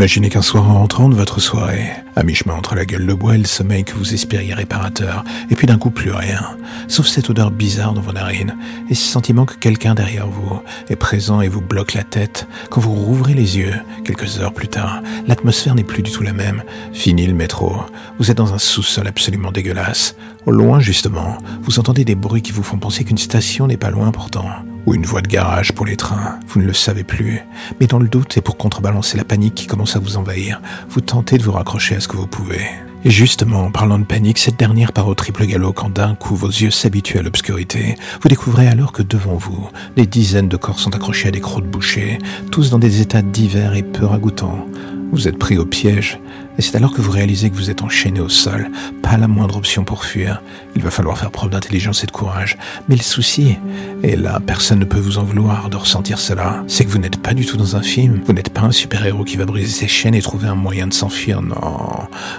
Imaginez qu'un soir en rentrant de votre soirée, à mi-chemin entre la gueule de bois et le sommeil que vous espériez réparateur, et puis d'un coup plus rien, sauf cette odeur bizarre dans vos narines, et ce sentiment que quelqu'un derrière vous est présent et vous bloque la tête, quand vous rouvrez les yeux, quelques heures plus tard, l'atmosphère n'est plus du tout la même, fini le métro, vous êtes dans un sous-sol absolument dégueulasse, au loin justement, vous entendez des bruits qui vous font penser qu'une station n'est pas loin pourtant ou une voie de garage pour les trains, vous ne le savez plus. Mais dans le doute et pour contrebalancer la panique qui commence à vous envahir, vous tentez de vous raccrocher à ce que vous pouvez. Et justement, en parlant de panique, cette dernière part au triple galop quand d'un coup vos yeux s'habituent à l'obscurité. Vous découvrez alors que devant vous, des dizaines de corps sont accrochés à des crocs de boucher, tous dans des états divers et peu ragoûtants. Vous êtes pris au piège, et c'est alors que vous réalisez que vous êtes enchaîné au sol, pas la moindre option pour fuir. Il va falloir faire preuve d'intelligence et de courage. Mais le souci, et là personne ne peut vous en vouloir de ressentir cela, c'est que vous n'êtes pas du tout dans un film, vous n'êtes pas un super-héros qui va briser ses chaînes et trouver un moyen de s'enfuir, non.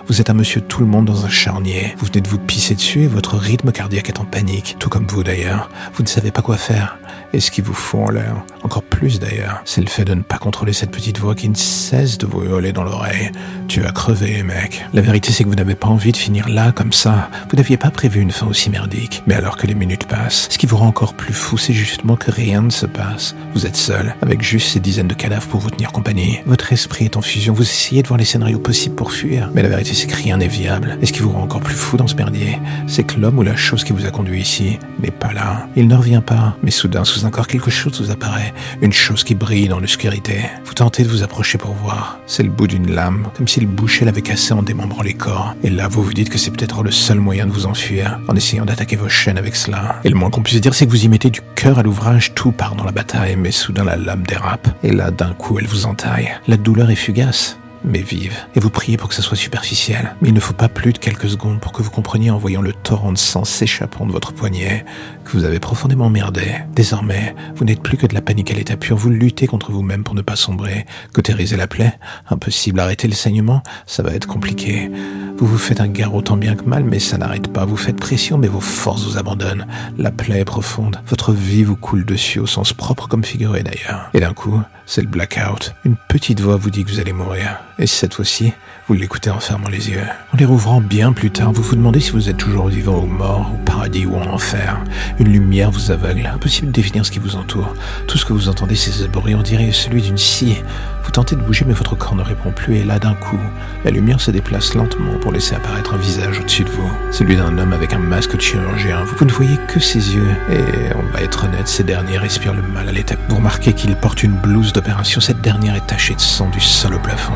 Vous êtes un monsieur tout le monde dans un charnier, vous venez de vous pisser dessus et votre rythme cardiaque est en panique, tout comme vous d'ailleurs. Vous ne savez pas quoi faire. Et ce qu'il vous faut en l'air, encore plus d'ailleurs, c'est le fait de ne pas contrôler cette petite voix qui ne cesse de vous hurler dans l'oreille. Tu vas mec. La vérité, c'est que vous n'avez pas envie de finir là, comme ça. Vous n'aviez pas prévu une fin aussi merdique. Mais alors que les minutes passent, ce qui vous rend encore plus fou, c'est justement que rien ne se passe. Vous êtes seul, avec juste ces dizaines de cadavres pour vous tenir compagnie. Votre esprit est en fusion, vous essayez de voir les scénarios possibles pour fuir. Mais la vérité, c'est que rien n'est viable. Et ce qui vous rend encore plus fou dans ce merdier, c'est que l'homme ou la chose qui vous a conduit ici n'est pas là. Il ne revient pas. Mais soudain, sous un corps, quelque chose vous apparaît. Une chose qui brille dans l'obscurité. Vous tentez de vous approcher pour voir. C'est le bout d'une lame, comme si le boucher l'avait cassé en démembrant les corps. Et là, vous vous dites que c'est peut-être le seul moyen de vous enfuir, en essayant d'attaquer vos chaînes avec cela. Et le moins qu'on puisse dire, c'est que vous y mettez du cœur à l'ouvrage, tout part dans la bataille, mais soudain la lame dérape. Et là, d'un coup, elle vous entaille. La douleur est fugace mais vive, et vous priez pour que ça soit superficiel. Mais il ne faut pas plus de quelques secondes pour que vous compreniez en voyant le torrent de sang s'échappant de votre poignet que vous avez profondément merdé. Désormais, vous n'êtes plus que de la panique à l'état pur, vous luttez contre vous-même pour ne pas sombrer. Cautériser la plaie Impossible. Arrêter le saignement Ça va être compliqué. Vous vous faites un garrot tant bien que mal, mais ça n'arrête pas. Vous faites pression, mais vos forces vous abandonnent. La plaie est profonde. Votre vie vous coule dessus au sens propre comme figuré d'ailleurs. Et d'un coup, c'est le blackout. Une petite voix vous dit que vous allez mourir. Et cette fois-ci, vous l'écoutez en fermant les yeux. En les rouvrant bien plus tard, vous vous demandez si vous êtes toujours vivant ou mort, au paradis ou en enfer. Une lumière vous aveugle. Impossible de définir ce qui vous entoure. Tout ce que vous entendez, c'est ce bruit, on dirait celui d'une scie. Vous tentez de bouger, mais votre corps ne répond plus, et là, d'un coup, la lumière se déplace lentement pour laisser apparaître un visage au-dessus de vous. Celui d'un homme avec un masque de chirurgien. Vous ne voyez que ses yeux, et on va être honnête, ces derniers respirent le mal à l'état. Vous remarquez qu'il porte une blouse Cette dernière est tachée de sang du sol au plafond,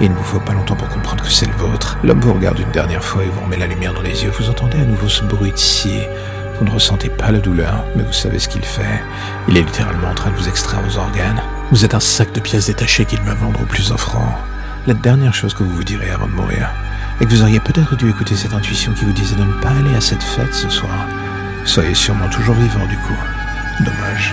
et il ne vous faut pas longtemps pour comprendre que c'est le vôtre. L'homme vous regarde une dernière fois et vous remet la lumière dans les yeux. Vous entendez à nouveau ce bruit de scie. Vous ne ressentez pas la douleur, mais vous savez ce qu'il fait. Il est littéralement en train de vous extraire vos organes. Vous êtes un sac de pièces détachées qu'il va vendre au plus offrant. La dernière chose que vous vous direz avant de mourir est que vous auriez peut-être dû écouter cette intuition qui vous disait de ne pas aller à cette fête ce soir. Soyez sûrement toujours vivant du coup. Dommage.